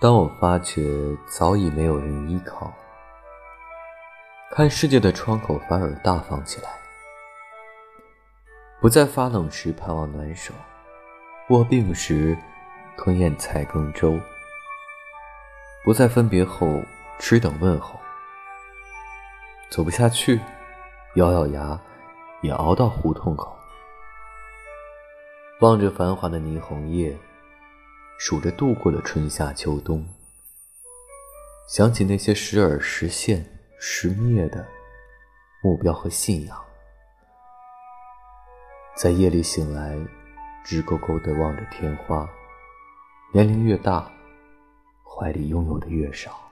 当我发觉早已没有人依靠，看世界的窗口反而大方起来，不再发冷时盼望暖手，卧病时吞咽菜羹粥，不再分别后只等问候，走不下去，咬咬牙也熬到胡同口，望着繁华的霓虹夜。数着度过的春夏秋冬，想起那些时而实现、时灭的目标和信仰，在夜里醒来，直勾勾地望着天花。年龄越大，怀里拥有的越少。